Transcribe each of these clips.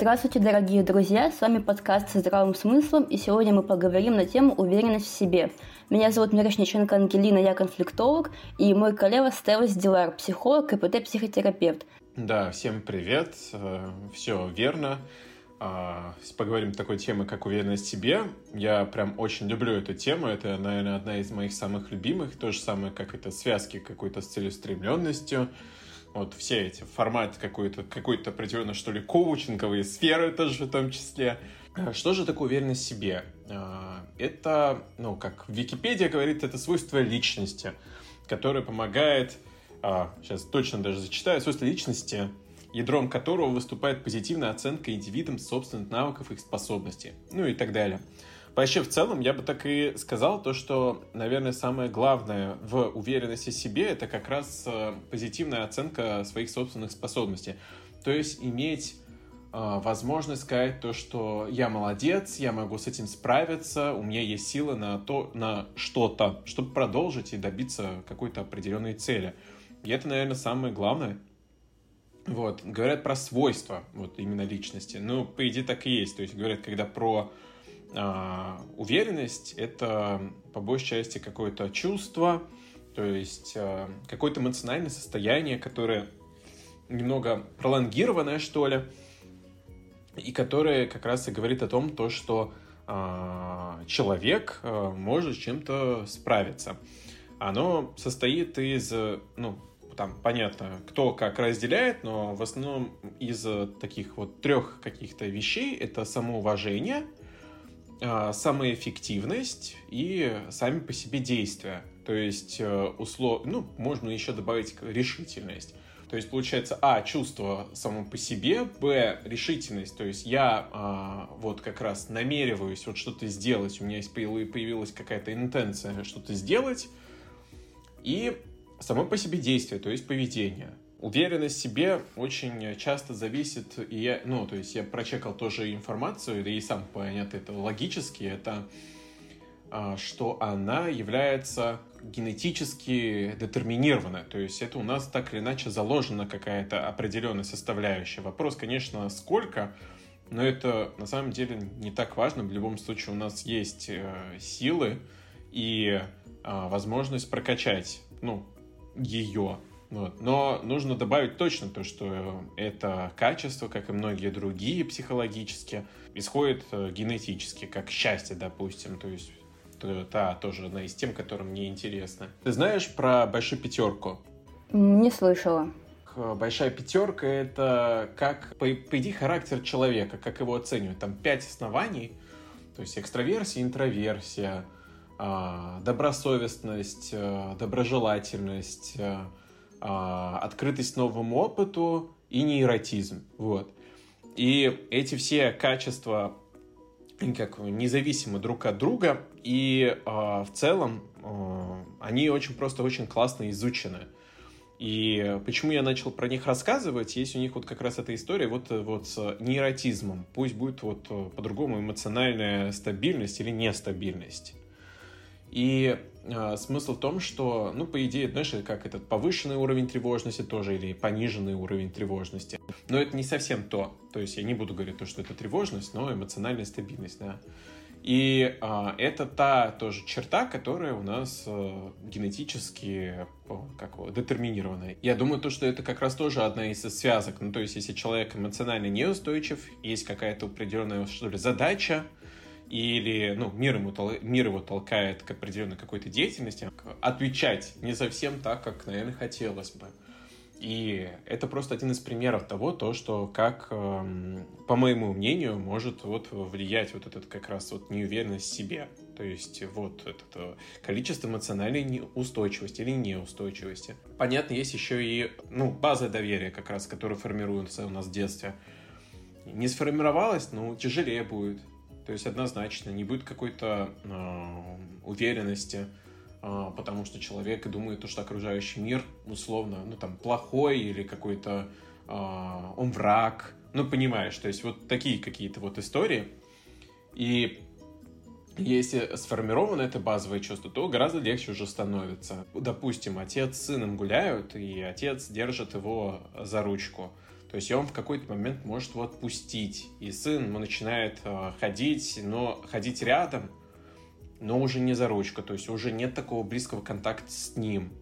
Здравствуйте, дорогие друзья! С вами подкаст со здравым смыслом, и сегодня мы поговорим на тему уверенность в себе. Меня зовут Мирошниченко Ангелина, я конфликтолог, и мой коллега Стелла Дилар, психолог, КПТ-психотерапевт. Да, всем привет, э, все верно. А, поговорим такой темы, как уверенность в себе. Я прям очень люблю эту тему, это, наверное, одна из моих самых любимых, то же самое, как это связки какой-то с целеустремленностью, вот все эти форматы какой-то, какой-то определенно, что ли, коучинговые сферы тоже в том числе. А что же такое уверенность в себе? А, это, ну, как Википедия говорит, это свойство личности, которое помогает, сейчас а, точно даже зачитаю, свойство личности, ядром которого выступает позитивная оценка индивидом собственных навыков и способностей, ну и так далее. Вообще, в целом, я бы так и сказал, то, что, наверное, самое главное в уверенности в себе, это как раз э, позитивная оценка своих собственных способностей. То есть иметь э, возможность сказать то, что я молодец, я могу с этим справиться, у меня есть силы на то, на что-то, чтобы продолжить и добиться какой-то определенной цели. И это, наверное, самое главное. Вот, говорят про свойства, вот именно личности. Ну, по идее, так и есть. То есть говорят, когда про а, уверенность — это по большей части какое-то чувство, то есть а, какое-то эмоциональное состояние, которое немного пролонгированное, что ли, и которое как раз и говорит о том, то, что а, человек а, может чем-то справиться. Оно состоит из, ну, там понятно, кто как разделяет, но в основном из таких вот трех каких-то вещей это самоуважение — самоэффективность и сами по себе действия. То есть, э, услов... ну, можно еще добавить решительность. То есть, получается, а, чувство само по себе, б, решительность. То есть, я а, вот как раз намереваюсь вот что-то сделать, у меня есть появилась какая-то интенция что-то сделать, и само по себе действие, то есть поведение. Уверенность в себе очень часто зависит, и я, ну, то есть я прочекал тоже информацию, и сам понятно это логически, это а, что она является генетически детерминированной. То есть это у нас так или иначе заложена какая-то определенная составляющая. Вопрос, конечно, сколько, но это на самом деле не так важно. В любом случае у нас есть э, силы и э, возможность прокачать ну, ее. Вот. Но нужно добавить точно то, что это качество, как и многие другие психологические, исходит э, генетически, как счастье, допустим. То есть та тоже одна из тем, которая мне интересна. Ты знаешь про большую пятерку? Не слышала. Большая пятерка — это как, по, по идее, характер человека, как его оценивают. Там пять оснований, то есть экстраверсия, интроверсия, а, добросовестность, э, доброжелательность, э, а, открытость новому опыту и нейротизм. Вот. И эти все качества как независимы друг от друга, и э, в целом э, они очень просто очень классно изучены. И почему я начал про них рассказывать, есть у них вот как раз эта история вот, вот с нейротизмом. Пусть будет вот по-другому эмоциональная стабильность или нестабильность. И э, смысл в том, что, ну, по идее, знаешь, как этот повышенный уровень тревожности тоже или пониженный уровень тревожности. Но это не совсем то. То есть я не буду говорить то, что это тревожность, но эмоциональная стабильность, да. И э, это та тоже черта, которая у нас э, генетически как его, детерминирована. Я думаю, то, что это как раз тоже одна из связок. Ну, то есть, если человек эмоционально неустойчив, есть какая-то определенная, что ли, задача, или ну, мир, ему, мир его толкает к определенной какой-то деятельности, отвечать не совсем так, как, наверное, хотелось бы. И это просто один из примеров того, то, что как, эм, по моему мнению, может вот влиять вот этот как раз вот неуверенность в себе. То есть вот это э, количество эмоциональной неустойчивости или неустойчивости. Понятно, есть еще и ну, база доверия как раз, которая формируется у нас в детстве. Не сформировалась, ну, тяжелее будет. То есть однозначно не будет какой-то э, уверенности, э, потому что человек думает, что окружающий мир условно, ну там плохой или какой-то э, он враг. Ну понимаешь, то есть вот такие какие-то вот истории. И если сформировано это базовое чувство, то гораздо легче уже становится. Допустим, отец с сыном гуляют, и отец держит его за ручку То есть он в какой-то момент может его отпустить. И сын начинает э, ходить, но ходить рядом, но уже не за ручку. То есть уже нет такого близкого контакта с ним.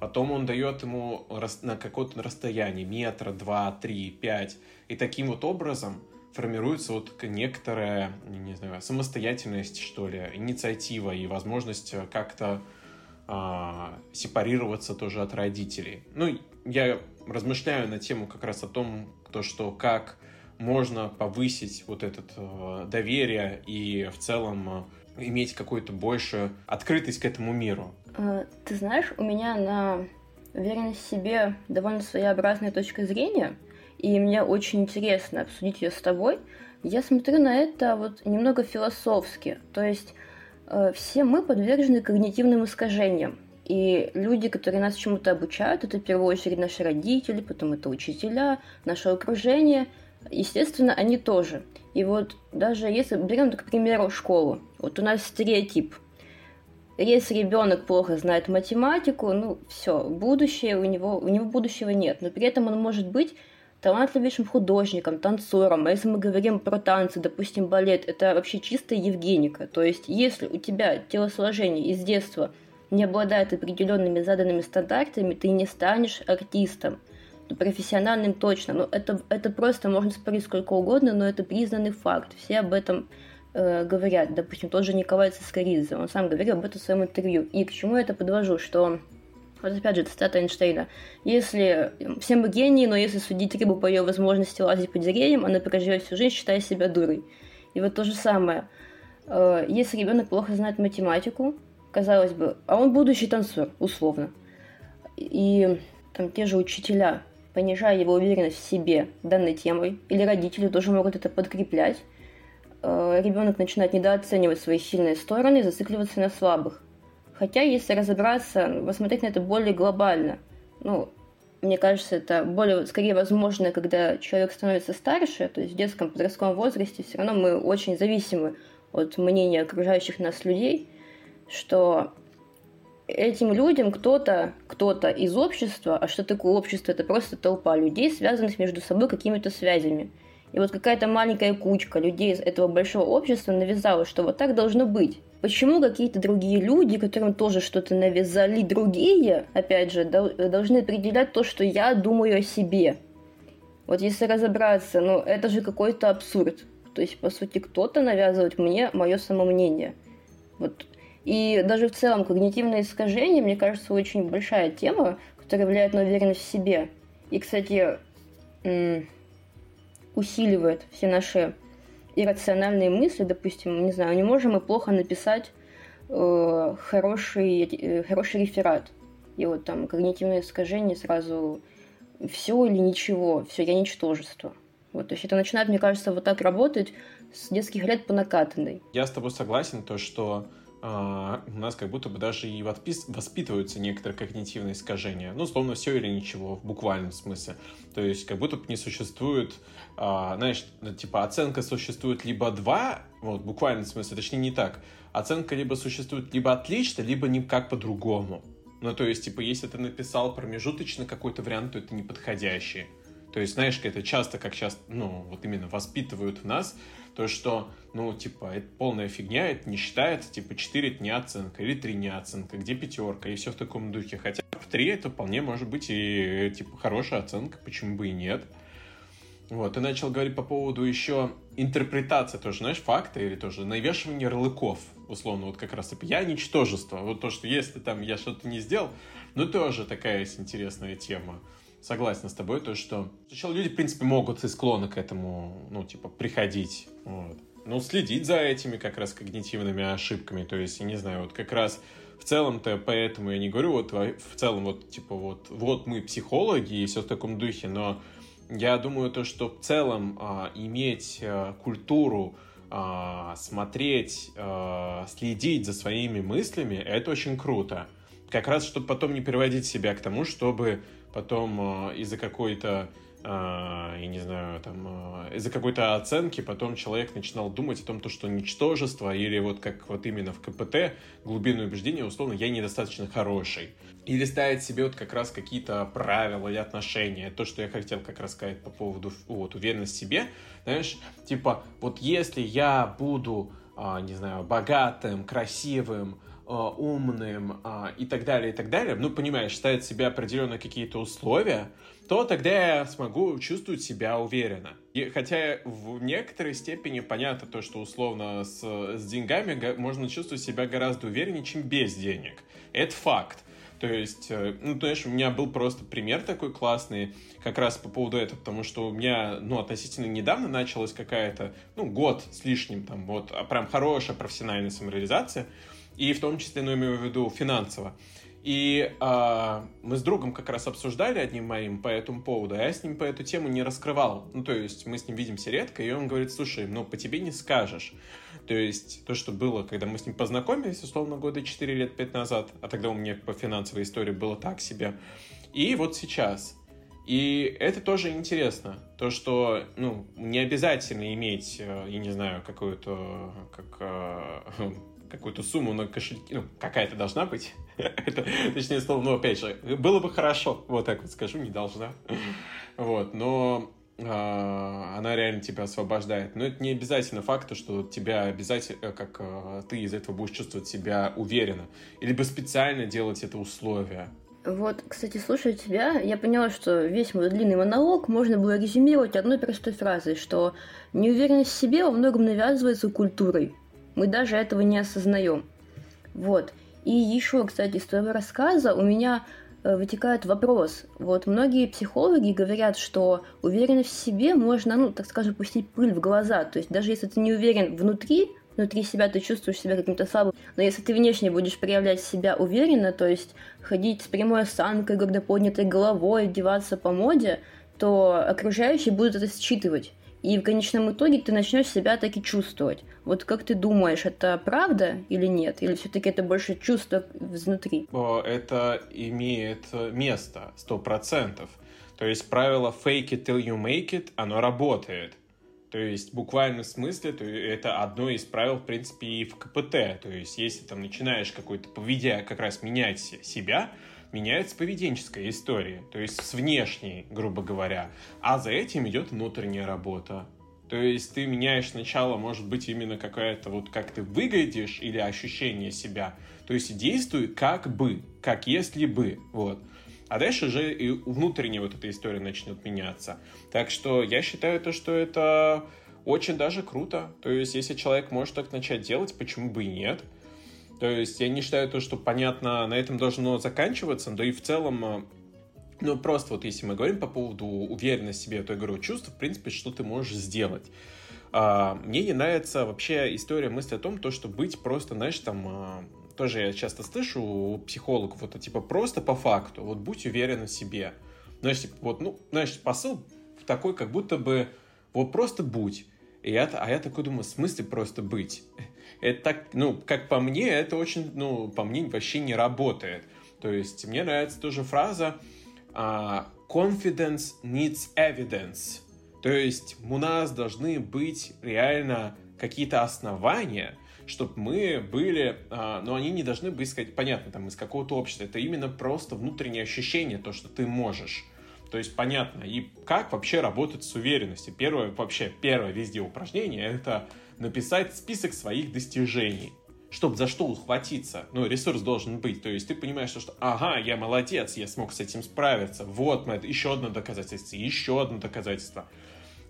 Потом он дает ему на какое-то расстояние, метра, два, три, пять. И таким вот образом формируется вот некоторая, не знаю, самостоятельность, что ли, инициатива и возможность как-то а, сепарироваться тоже от родителей. Ну, я размышляю на тему как раз о том, то, что как можно повысить вот это э, доверие и в целом э, иметь какую-то большую открытость к этому миру. Э, ты знаешь, у меня на уверенность в себе довольно своеобразная точка зрения, и мне очень интересно обсудить ее с тобой. Я смотрю на это вот немного философски, то есть Э, все мы подвержены когнитивным искажениям. И люди, которые нас чему-то обучают, это в первую очередь наши родители, потом это учителя, наше окружение. Естественно, они тоже. И вот даже если берем, к примеру, школу. Вот у нас стереотип. Если ребенок плохо знает математику, ну все, будущее у него, у него будущего нет. Но при этом он может быть талантливейшим художником, танцором. А если мы говорим про танцы, допустим, балет, это вообще чистая Евгеника. То есть, если у тебя телосложение из детства не обладает определенными заданными стандартами, ты не станешь артистом. Ну, профессиональным точно. Но это, это просто можно спорить сколько угодно, но это признанный факт. Все об этом э, говорят. Допустим, тот же Николай Цискоридзе, он сам говорил об этом в своем интервью. И к чему я это подвожу, что вот опять же, цитата Эйнштейна. Если все мы гении, но если судить рыбу по ее возможности лазить по деревьям, она проживет всю жизнь, считая себя дурой. И вот то же самое. Э, если ребенок плохо знает математику, казалось бы, а он будущий танцор, условно. И там те же учителя, понижая его уверенность в себе данной темой, или родители тоже могут это подкреплять, э, ребенок начинает недооценивать свои сильные стороны и зацикливаться на слабых. Хотя, если разобраться, посмотреть на это более глобально, ну, мне кажется, это более, скорее, возможно, когда человек становится старше, то есть в детском, подростковом возрасте, все равно мы очень зависимы от мнения окружающих нас людей, что этим людям кто-то, кто-то из общества, а что такое общество? Это просто толпа людей, связанных между собой какими-то связями. И вот какая-то маленькая кучка людей из этого большого общества навязала, что вот так должно быть. Почему какие-то другие люди, которым тоже что-то навязали другие, опять же, должны определять то, что я думаю о себе? Вот если разобраться, ну это же какой-то абсурд. То есть, по сути, кто-то навязывает мне мое самомнение. Вот. И даже в целом когнитивное искажение, мне кажется, очень большая тема, которая влияет на уверенность в себе. И, кстати, усиливает все наши иррациональные мысли, допустим, не знаю, не можем мы плохо написать э, хороший, э, хороший реферат. И вот там когнитивное искажение сразу все или ничего, все, я ничтожество. Вот, то есть это начинает, мне кажется, вот так работать с детских лет по накатанной. Я с тобой согласен, то, что а, у нас как будто бы даже и воспитываются некоторые когнитивные искажения. Ну, словно все или ничего, в буквальном смысле. То есть как будто бы не существует, а, знаешь, ну, типа оценка существует либо два, вот, в буквальном смысле, точнее не так. Оценка либо существует либо отлично, либо никак по-другому. Ну, то есть, типа, если ты написал промежуточный какой-то вариант, то это неподходящий. То есть, знаешь, это часто, как сейчас, ну, вот именно воспитывают в нас, то, что, ну, типа, это полная фигня, это не считается, типа, 4 это не оценка, или 3 не оценка, где пятерка, и все в таком духе. Хотя в 3 это вполне может быть и, типа, хорошая оценка, почему бы и нет. Вот, ты начал говорить по поводу еще интерпретации тоже, знаешь, факта или тоже навешивание ярлыков, условно, вот как раз, типа, я ничтожество. Вот то, что если там я что-то не сделал, ну, тоже такая есть интересная тема согласен с тобой, то, что сначала люди, в принципе, могут и склонны к этому, ну, типа, приходить, вот. Ну, следить за этими как раз когнитивными ошибками, то есть, я не знаю, вот как раз в целом-то поэтому я не говорю, вот в целом вот, типа, вот, вот мы психологи и все в таком духе, но я думаю то, что в целом а, иметь а, культуру, а, смотреть, а, следить за своими мыслями, это очень круто. Как раз, чтобы потом не переводить себя к тому, чтобы потом э, из-за какой-то а, я не знаю, там, а, из-за какой-то оценки потом человек начинал думать о том, то, что ничтожество или вот как вот именно в КПТ глубинное убеждение, условно, я недостаточно хороший. Или ставить себе вот как раз какие-то правила или отношения. То, что я хотел как раз сказать по поводу вот, уверенности в себе. Знаешь, типа, вот если я буду, а, не знаю, богатым, красивым, умным и так далее, и так далее, ну, понимаешь, ставить себе определенные какие-то условия, то тогда я смогу чувствовать себя уверенно. И хотя в некоторой степени понятно то, что условно с, с деньгами можно чувствовать себя гораздо увереннее, чем без денег. Это факт. То есть, э, ну, знаешь, у меня был просто пример такой классный, как раз по поводу этого, потому что у меня, ну, относительно недавно началась какая-то, ну, год с лишним, там, вот, а прям хорошая профессиональная самореализация, и в том числе, ну, имею в виду финансово. И э, мы с другом как раз обсуждали одним моим по этому поводу, а я с ним по эту тему не раскрывал. Ну, то есть мы с ним видимся редко, и он говорит, слушай, ну, по тебе не скажешь. То есть то, что было, когда мы с ним познакомились, условно, года 4 лет 5 назад, а тогда у меня по финансовой истории было так себе. И вот сейчас. И это тоже интересно. То, что, ну, не обязательно иметь, э, я не знаю, какую-то, как, э, какую-то сумму на кошельке, ну, какая-то должна быть. это, точнее слово, ну, опять же, было бы хорошо, вот так вот скажу, не должна. вот, но а, она реально тебя освобождает. Но это не обязательно факт, что тебя обязательно, э, как а, ты из этого будешь чувствовать себя уверенно. Либо специально делать это условие. Вот, кстати, слушая тебя, я поняла, что весь мой длинный монолог можно было резюмировать одной простой фразой, что неуверенность в себе во многом навязывается культурой. Мы даже этого не осознаем. Вот. И еще, кстати, из твоего рассказа у меня э, вытекает вопрос. Вот многие психологи говорят, что уверенность в себе можно, ну, так скажем, пустить пыль в глаза. То есть даже если ты не уверен внутри, внутри себя ты чувствуешь себя каким-то слабым. Но если ты внешне будешь проявлять себя уверенно, то есть ходить с прямой осанкой, когда поднятой головой, одеваться по моде, то окружающие будут это считывать. И в конечном итоге ты начнешь себя так и чувствовать. Вот как ты думаешь, это правда или нет? Или все-таки это больше чувство изнутри? Это имеет место, сто процентов. То есть правило fake it till you make it, оно работает. То есть в буквальном смысле то это одно из правил, в принципе, и в КПТ. То есть если там начинаешь какой-то поведение как раз менять себя, меняется поведенческая история, то есть с внешней, грубо говоря, а за этим идет внутренняя работа. То есть ты меняешь сначала, может быть, именно какая-то вот как ты выглядишь или ощущение себя. То есть действуй как бы, как если бы, вот. А дальше уже и внутренняя вот эта история начнет меняться. Так что я считаю то, что это очень даже круто. То есть если человек может так начать делать, почему бы и нет? То есть я не считаю то, что, понятно, на этом должно заканчиваться, да и в целом э, ну, просто вот если мы говорим по поводу уверенности в себе, то я говорю, чувство, в принципе, что ты можешь сделать. А, мне не нравится вообще история мысли о том, то, что быть просто, знаешь, там, а, тоже я часто слышу у психологов, вот, типа, просто по факту, вот, будь уверен в себе. Знаешь, типа, вот, ну, знаешь, посыл такой, как будто бы, вот, просто будь. И я, а я такой думаю, в смысле просто быть? Это так, ну, как по мне, это очень, ну, по мне вообще не работает. То есть мне нравится тоже фраза uh, «confidence needs evidence». То есть у нас должны быть реально какие-то основания, чтобы мы были, а, но они не должны быть, сказать, понятно, там, из какого-то общества. Это именно просто внутреннее ощущение, то, что ты можешь. То есть понятно. И как вообще работать с уверенностью? Первое, вообще, первое везде упражнение — это написать список своих достижений чтобы за что ухватиться. Ну, ресурс должен быть. То есть ты понимаешь, что, ага, я молодец, я смог с этим справиться. Вот, еще одно доказательство, еще одно доказательство.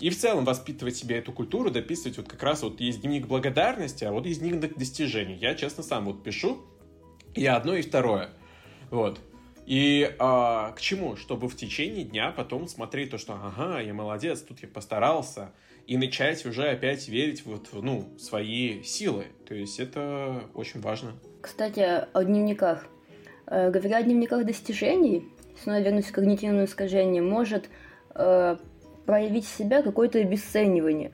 И в целом воспитывать себе эту культуру, дописывать вот как раз вот есть дневник благодарности, а вот есть дневник достижений. Я, честно, сам вот пишу и одно, и второе. Вот. И а, к чему? Чтобы в течение дня потом смотреть то, что ага, я молодец, тут я постарался, и начать уже опять верить вот в ну, свои силы. То есть это очень важно. Кстати, о дневниках. Э, говоря о дневниках достижений, снова вернусь к когнитивному искажению, может э, проявить себя какое-то обесценивание.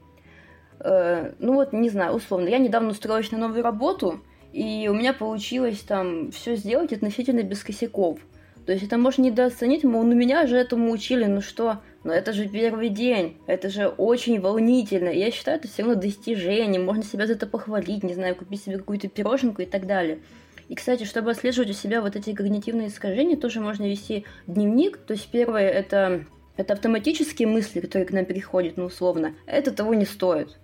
Э, ну вот, не знаю, условно, я недавно устроилась на новую работу, и у меня получилось там все сделать относительно без косяков – то есть это можно недооценить, мол, ну меня же этому учили, ну что, Но это же первый день, это же очень волнительно. Я считаю, это все равно достижение, можно себя за это похвалить, не знаю, купить себе какую-то пироженку и так далее. И, кстати, чтобы отслеживать у себя вот эти когнитивные искажения, тоже можно вести дневник. То есть первое это, это автоматические мысли, которые к нам переходят, ну, условно. Это того не стоит.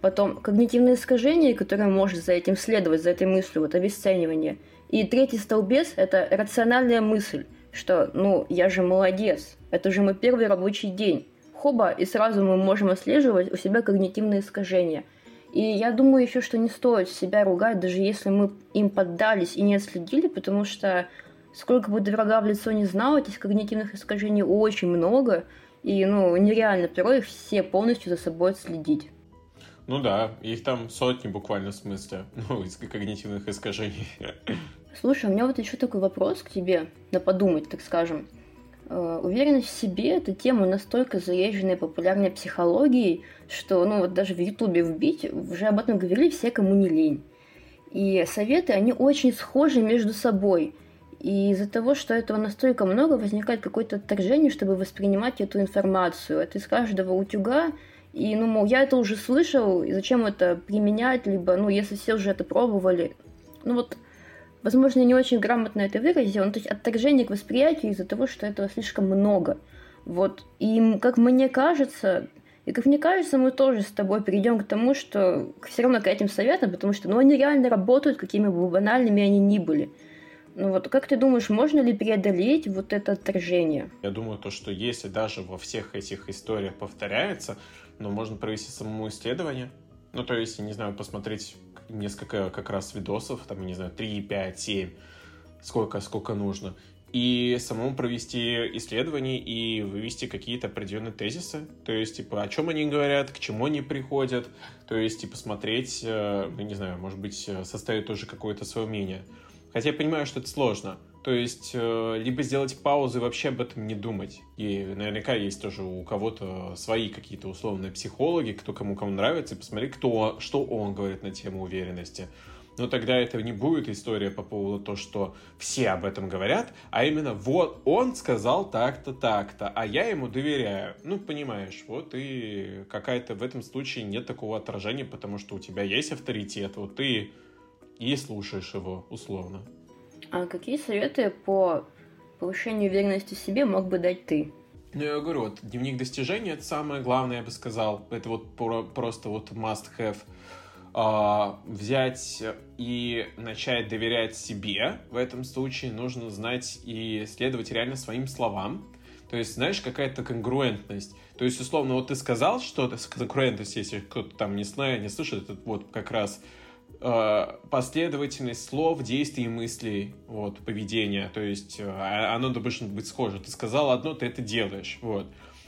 Потом когнитивные искажения, которые может за этим следовать, за этой мыслью, вот обесценивание. И третий столбец – это рациональная мысль, что, ну, я же молодец, это же мой первый рабочий день. Хоба, и сразу мы можем отслеживать у себя когнитивные искажения. И я думаю еще, что не стоит себя ругать, даже если мы им поддались и не отследили, потому что сколько бы врага в лицо не знал, этих когнитивных искажений очень много, и ну, нереально порой их все полностью за собой отследить. Ну да, их там сотни буквально в смысле, ну, из когнитивных искажений. Слушай, у меня вот еще такой вопрос к тебе, на подумать, так скажем. Э, уверенность в себе – это тема настолько заезженная популярной психологией, что, ну, вот даже в Ютубе вбить, уже об этом говорили все, кому не лень. И советы, они очень схожи между собой. И из-за того, что этого настолько много, возникает какое-то отторжение, чтобы воспринимать эту информацию. Это из каждого утюга и, ну, мол, я это уже слышал, и зачем это применять, либо, ну, если все уже это пробовали. Ну, вот, возможно, не очень грамотно это выразил, ну, то есть отторжение к восприятию из-за того, что этого слишком много. Вот, и, как мне кажется, и как мне кажется, мы тоже с тобой перейдем к тому, что все равно к этим советам, потому что, ну, они реально работают, какими бы банальными они ни были. Ну вот как ты думаешь, можно ли преодолеть вот это отторжение? Я думаю, то, что если даже во всех этих историях повторяется, но можно провести самому исследование. Ну, то есть, не знаю, посмотреть несколько как раз видосов, там, не знаю, 3, 5, 7, сколько, сколько нужно. И самому провести исследование и вывести какие-то определенные тезисы. То есть, типа, о чем они говорят, к чему они приходят. То есть, типа, смотреть, э, ну, не знаю, может быть, э, составить тоже какое-то свое мнение. Хотя я понимаю, что это сложно. То есть, э, либо сделать паузу и вообще об этом не думать. И наверняка есть тоже у кого-то свои какие-то условные психологи, кто кому кому нравится, и посмотри, кто, что он говорит на тему уверенности. Но тогда это не будет история по поводу того, что все об этом говорят, а именно вот он сказал так-то, так-то, а я ему доверяю. Ну, понимаешь, вот и какая-то в этом случае нет такого отражения, потому что у тебя есть авторитет, вот ты и слушаешь его условно. А какие советы по повышению уверенности в себе мог бы дать ты? Ну, я говорю, вот дневник достижений это самое главное, я бы сказал. Это вот про, просто вот must have. А, взять и начать доверять себе. В этом случае нужно знать и следовать реально своим словам. То есть, знаешь, какая-то конгруентность. То есть, условно, вот ты сказал что-то, конгруентность, если кто-то там не знает, не слышит, это вот как раз последовательность слов, действий мыслей, вот, поведения. То есть э, а, оно должно быть схоже. Ты сказал одно, ты это делаешь. Вот.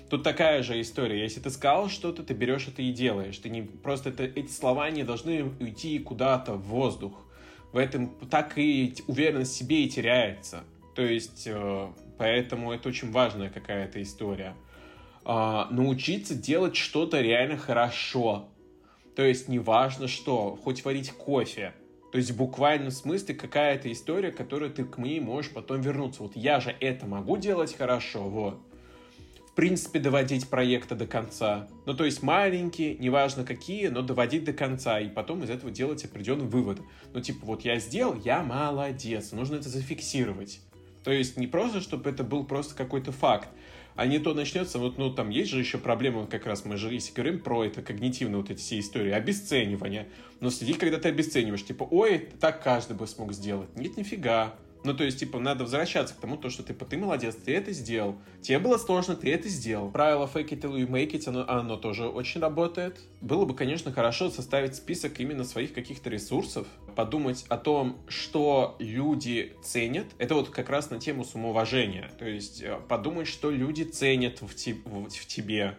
Тут такая же история. Если ты сказал что-то, ты берешь это и делаешь. Ты не просто это, эти слова не должны уйти куда-то в воздух. В этом так и уверенность в себе и теряется. То есть, э, поэтому это очень важная какая-то история. А, научиться делать что-то реально хорошо. То есть неважно что, хоть варить кофе. То есть в буквальном смысле какая-то история, которую ты к ней можешь потом вернуться. Вот я же это могу делать хорошо, вот. В принципе, доводить проекты до конца. Ну, то есть маленькие, неважно какие, но доводить до конца. И потом из этого делать определенный вывод. Ну, типа, вот я сделал, я молодец. Нужно это зафиксировать. То есть не просто, чтобы это был просто какой-то факт, а не то начнется, вот, ну, там есть же еще проблема, как раз мы же, если говорим про это когнитивно, вот эти все истории, обесценивание. Но следи, когда ты обесцениваешь, типа, ой, так каждый бы смог сделать. Нет, нифига. Ну, то есть, типа, надо возвращаться к тому, то, что, типа, ты молодец, ты это сделал. Тебе было сложно, ты это сделал. Правило fake it till you make it, оно, оно тоже очень работает. Было бы, конечно, хорошо составить список именно своих каких-то ресурсов, подумать о том, что люди ценят. Это вот как раз на тему самоуважения. То есть, э, подумать, что люди ценят в, те, в, в тебе,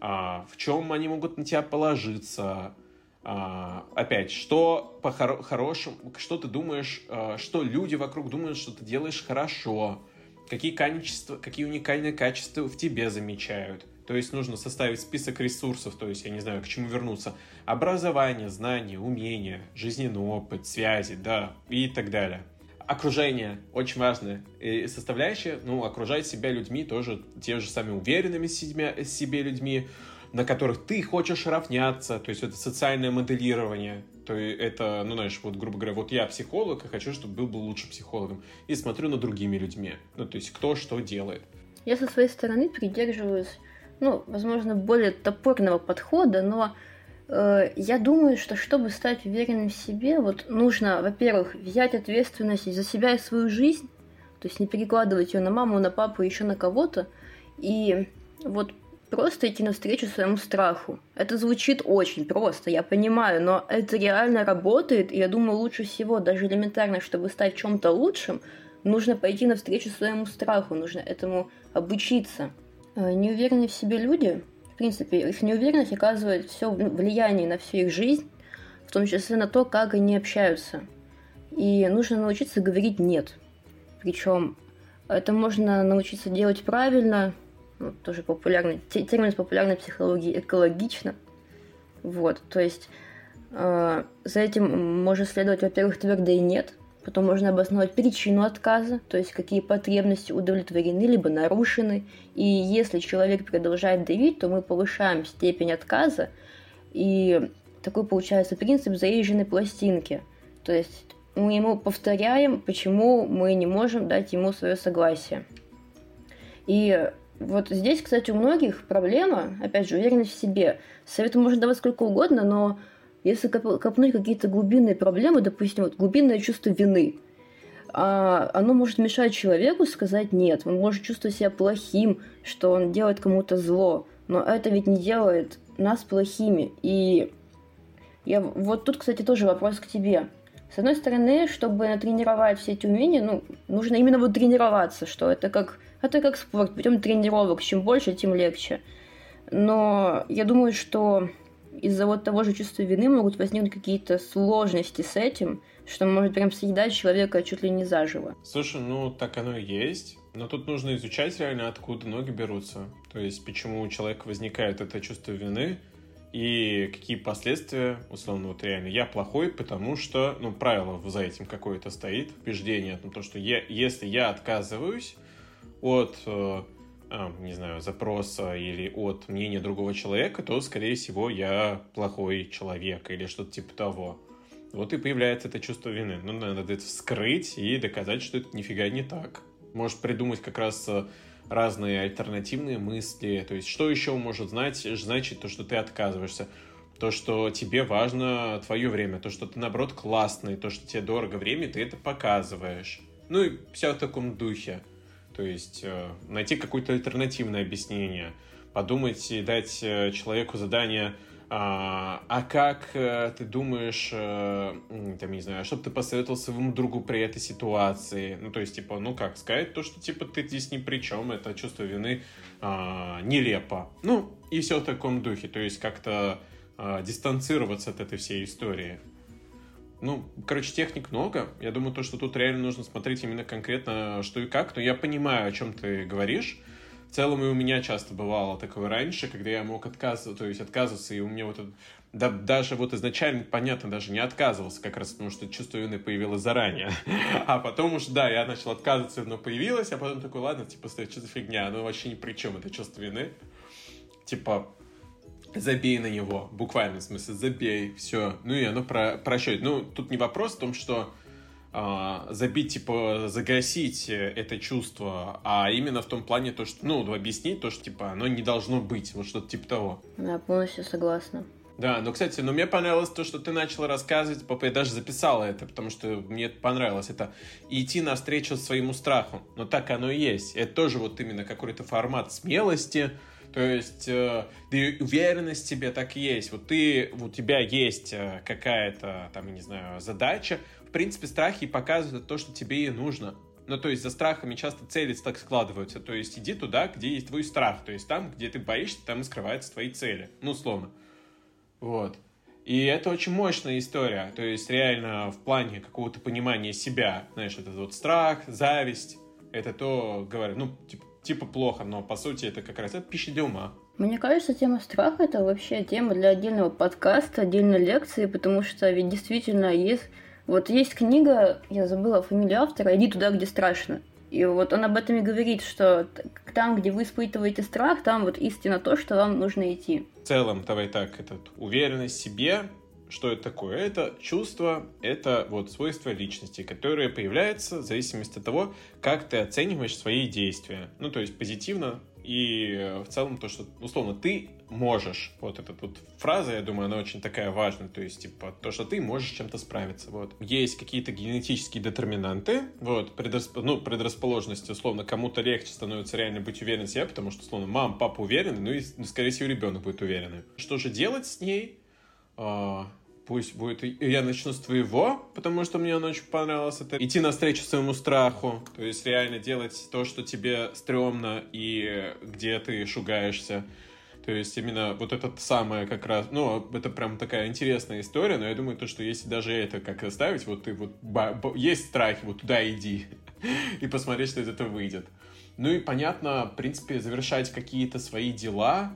а, в чем они могут на тебя положиться, а, опять, что по хоро- хорошему, что ты думаешь, а, что люди вокруг думают, что ты делаешь хорошо, какие качества, какие уникальные качества в тебе замечают. То есть нужно составить список ресурсов, то есть, я не знаю, к чему вернуться. Образование, знания, умения, жизненный опыт, связи, да, и так далее. окружение очень важная и составляющая. Ну, окружать себя людьми тоже те же самые уверенными себе, себе людьми, на которых ты хочешь равняться. То есть это социальное моделирование. То есть это, ну, знаешь, вот, грубо говоря, вот я психолог и хочу, чтобы был бы лучшим психологом. И смотрю на другими людьми. Ну, то есть кто что делает. Я со своей стороны придерживаюсь, ну, возможно, более топорного подхода, но э, я думаю, что чтобы стать уверенным в себе, вот нужно, во-первых, взять ответственность за себя и свою жизнь, то есть не перекладывать ее на маму, на папу, еще на кого-то, и вот просто идти навстречу своему страху. Это звучит очень просто, я понимаю, но это реально работает, и я думаю, лучше всего, даже элементарно, чтобы стать чем-то лучшим, нужно пойти навстречу своему страху, нужно этому обучиться. Э, неуверенные в себе люди, в принципе, их неуверенность оказывает все влияние на всю их жизнь, в том числе на то, как они общаются. И нужно научиться говорить «нет». Причем это можно научиться делать правильно, ну, тоже популярный, термин из популярной психологии экологично. Вот, то есть э, за этим может следовать, во-первых, твердое «нет», Потом можно обосновать причину отказа, то есть какие потребности удовлетворены либо нарушены. И если человек продолжает давить, то мы повышаем степень отказа. И такой получается принцип заезженной пластинки. То есть мы ему повторяем, почему мы не можем дать ему свое согласие. И вот здесь, кстати, у многих проблема, опять же, уверенность в себе. Советы можно давать сколько угодно, но если копнуть какие-то глубинные проблемы, допустим, вот глубинное чувство вины, а оно может мешать человеку сказать нет. Он может чувствовать себя плохим, что он делает кому-то зло. Но это ведь не делает нас плохими. И я, вот тут, кстати, тоже вопрос к тебе. С одной стороны, чтобы натренировать все эти умения, ну, нужно именно вот тренироваться, что это как, это как спорт, путем тренировок, чем больше, тем легче. Но я думаю, что из-за вот того же чувства вины могут возникнуть какие-то сложности с этим, что может прям съедать человека чуть ли не заживо. Слушай, ну так оно и есть. Но тут нужно изучать реально, откуда ноги берутся. То есть, почему у человека возникает это чувство вины, и какие последствия, условно, вот реально, я плохой, потому что, ну, правило за этим какое-то стоит, убеждение о том, что я, если я отказываюсь от э, а, не знаю, запроса или от мнения другого человека, то, скорее всего, я плохой человек или что-то типа того. Вот и появляется это чувство вины. Ну, надо это вскрыть и доказать, что это нифига не так. Может придумать как раз э, разные альтернативные мысли. То есть, что еще может знать, значит то, что ты отказываешься. То, что тебе важно твое время, то, что ты, наоборот, классный, то, что тебе дорого время, ты это показываешь. Ну и все в таком духе. То есть э, найти какое-то альтернативное объяснение, подумать и дать э, человеку задание, а, а как э, ты думаешь, там, не знаю, что бы ты посоветовал своему другу при этой ситуации? Ну, то есть, типа, ну как, сказать то, что, типа, ты здесь ни при чем, это чувство вины а, нелепо. Ну, и все в таком духе, то есть как-то а, дистанцироваться от этой всей истории. Ну, короче, техник много. Я думаю, то, что тут реально нужно смотреть именно конкретно что и как. Но я понимаю, о чем ты говоришь. В целом и у меня часто бывало такое раньше, когда я мог отказываться, то есть отказываться, и у меня вот это, да, даже вот изначально, понятно, даже не отказывался, как раз потому что чувство вины появилось заранее. А потом уж, да, я начал отказываться, но появилось, а потом такой, ладно, типа, что за фигня, оно вообще ни при чем, это чувство вины. Типа, забей на него, буквально, в смысле, забей, все. Ну и оно про прощает. Ну, тут не вопрос в том, что а, забить, типа, загасить это чувство, а именно в том плане то, что, ну, объяснить то, что, типа, оно не должно быть, вот что-то типа того. Да, полностью согласна. Да, но, кстати, но мне понравилось то, что ты начала рассказывать, папа, я даже записала это, потому что мне это понравилось, это идти навстречу своему страху, но так оно и есть, это тоже вот именно какой-то формат смелости, то есть э, да уверенность в себе так и есть. Вот ты, у тебя есть э, какая-то, там, не знаю, задача. В принципе, страхи показывают то, что тебе и нужно. Ну, то есть за страхами часто цели так складываются. То есть иди туда, где есть твой страх. То есть там, где ты боишься, там и скрываются твои цели. Ну, условно. Вот. И это очень мощная история. То есть реально в плане какого-то понимания себя, знаешь, этот вот страх, зависть, это то, говорю, ну, типа, типа плохо, но по сути это как раз это пища для ума. Мне кажется, тема страха это вообще тема для отдельного подкаста, отдельной лекции, потому что ведь действительно есть Вот есть книга, я забыла фамилию автора, «Иди туда, где страшно». И вот он об этом и говорит, что там, где вы испытываете страх, там вот истина то, что вам нужно идти. В целом, давай так, это уверенность в себе, что это такое? Это чувство, это вот свойство личности, которое появляется в зависимости от того, как ты оцениваешь свои действия. Ну, то есть позитивно и в целом то, что, условно, ты можешь. Вот эта вот фраза, я думаю, она очень такая важная. То есть, типа, то, что ты можешь чем-то справиться. Вот. Есть какие-то генетические детерминанты, вот, предрасп... ну, предрасположенности, условно, кому-то легче становится реально быть уверен в себе, потому что, условно, мама, папа уверены, ну и, скорее всего, ребенок будет уверен. Что же делать с ней? Пусть будет... Я начну с твоего, потому что мне оно очень понравилось. Это идти навстречу своему страху. То есть реально делать то, что тебе стрёмно и где ты шугаешься. То есть именно вот это самое как раз, ну, это прям такая интересная история, но я думаю, то, что если даже это как оставить, вот ты вот, есть страхи, вот туда иди, и посмотреть, что из этого выйдет. Ну и понятно, в принципе, завершать какие-то свои дела,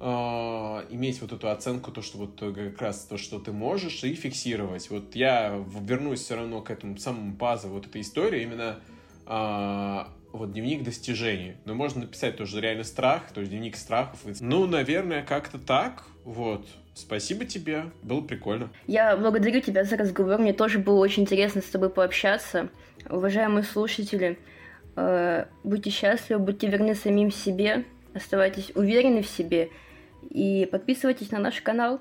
иметь вот эту оценку, то, что вот как раз то, что ты можешь, и фиксировать. Вот я вернусь все равно к этому самому базу вот этой истории, именно э, вот дневник достижений. Но можно написать тоже реально страх, то есть дневник страхов. Ну, наверное, как-то так. Вот. Спасибо тебе, было прикольно. Я благодарю тебя за разговор, мне тоже было очень интересно с тобой пообщаться. Уважаемые слушатели, э, будьте счастливы, будьте верны самим себе, оставайтесь уверены в себе и подписывайтесь на наш канал.